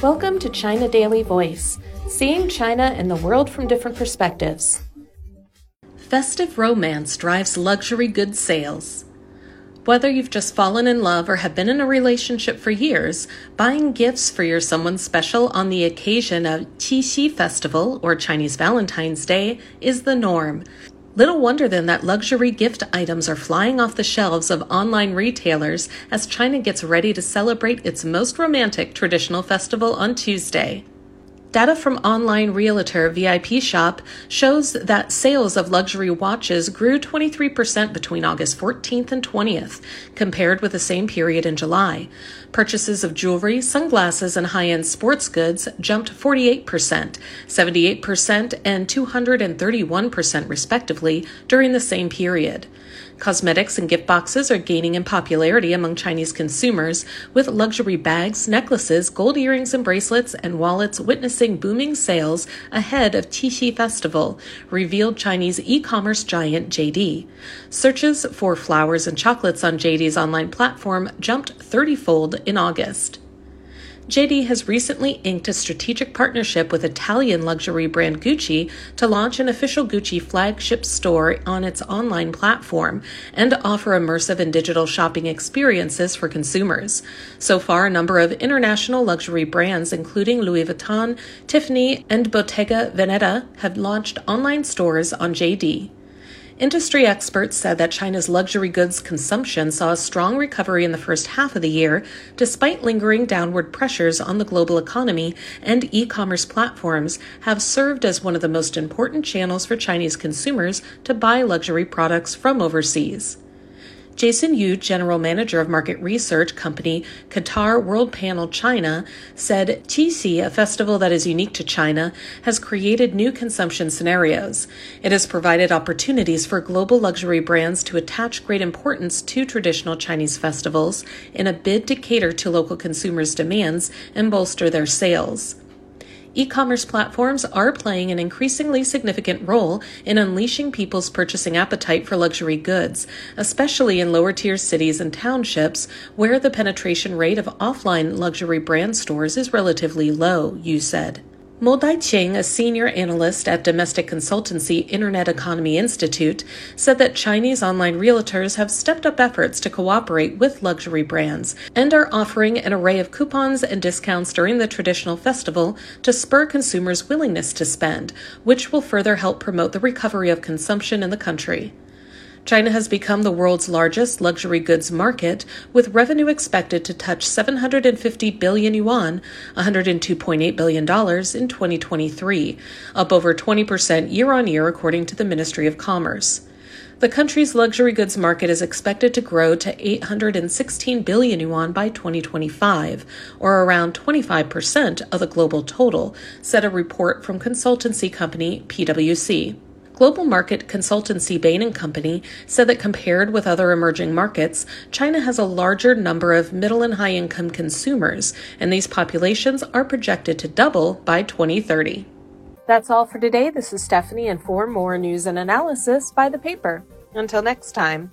Welcome to China Daily Voice, seeing China and the world from different perspectives. Festive romance drives luxury goods sales. Whether you've just fallen in love or have been in a relationship for years, buying gifts for your someone special on the occasion of Qixi Festival or Chinese Valentine's Day is the norm. Little wonder then that luxury gift items are flying off the shelves of online retailers as China gets ready to celebrate its most romantic traditional festival on Tuesday. Data from online realtor Vipshop shows that sales of luxury watches grew 23% between August 14th and 20th, compared with the same period in July. Purchases of jewelry, sunglasses, and high end sports goods jumped 48%, 78%, and 231% respectively during the same period. Cosmetics and gift boxes are gaining in popularity among Chinese consumers, with luxury bags, necklaces, gold earrings and bracelets, and wallets witnessing booming sales ahead of Qixi Festival, revealed Chinese e commerce giant JD. Searches for flowers and chocolates on JD's online platform jumped 30 fold in August. JD has recently inked a strategic partnership with Italian luxury brand Gucci to launch an official Gucci flagship store on its online platform and offer immersive and digital shopping experiences for consumers. So far, a number of international luxury brands, including Louis Vuitton, Tiffany, and Bottega Veneta, have launched online stores on JD. Industry experts said that China's luxury goods consumption saw a strong recovery in the first half of the year, despite lingering downward pressures on the global economy, and e commerce platforms have served as one of the most important channels for Chinese consumers to buy luxury products from overseas. Jason Yu, general manager of market research company Kantar Worldpanel China, said Qixi, a festival that is unique to China, has created new consumption scenarios. It has provided opportunities for global luxury brands to attach great importance to traditional Chinese festivals in a bid to cater to local consumers' demands and bolster their sales e commerce platforms are playing an increasingly significant role in unleashing people's purchasing appetite for luxury goods, especially in lower tier cities and townships where the penetration rate of offline luxury brand stores is relatively low, Yu said. Mo Daiqing, a senior analyst at domestic consultancy Internet Economy Institute, said that Chinese online realtors have stepped up efforts to cooperate with luxury brands and are offering an array of coupons and discounts during the traditional festival to spur consumers' willingness to spend, which will further help promote the recovery of consumption in the country. China has become the world's largest luxury goods market, with revenue expected to touch 750 billion yuan, $102.8 billion in 2023, up over 20% year on year, according to the Ministry of Commerce. The country's luxury goods market is expected to grow to 816 billion yuan by 2025, or around 25% of the global total, said a report from consultancy company PwC. Global market consultancy Bain & Company said that compared with other emerging markets, China has a larger number of middle and high income consumers, and these populations are projected to double by 2030. That's all for today. This is Stephanie, and for more news and analysis, by the paper. Until next time.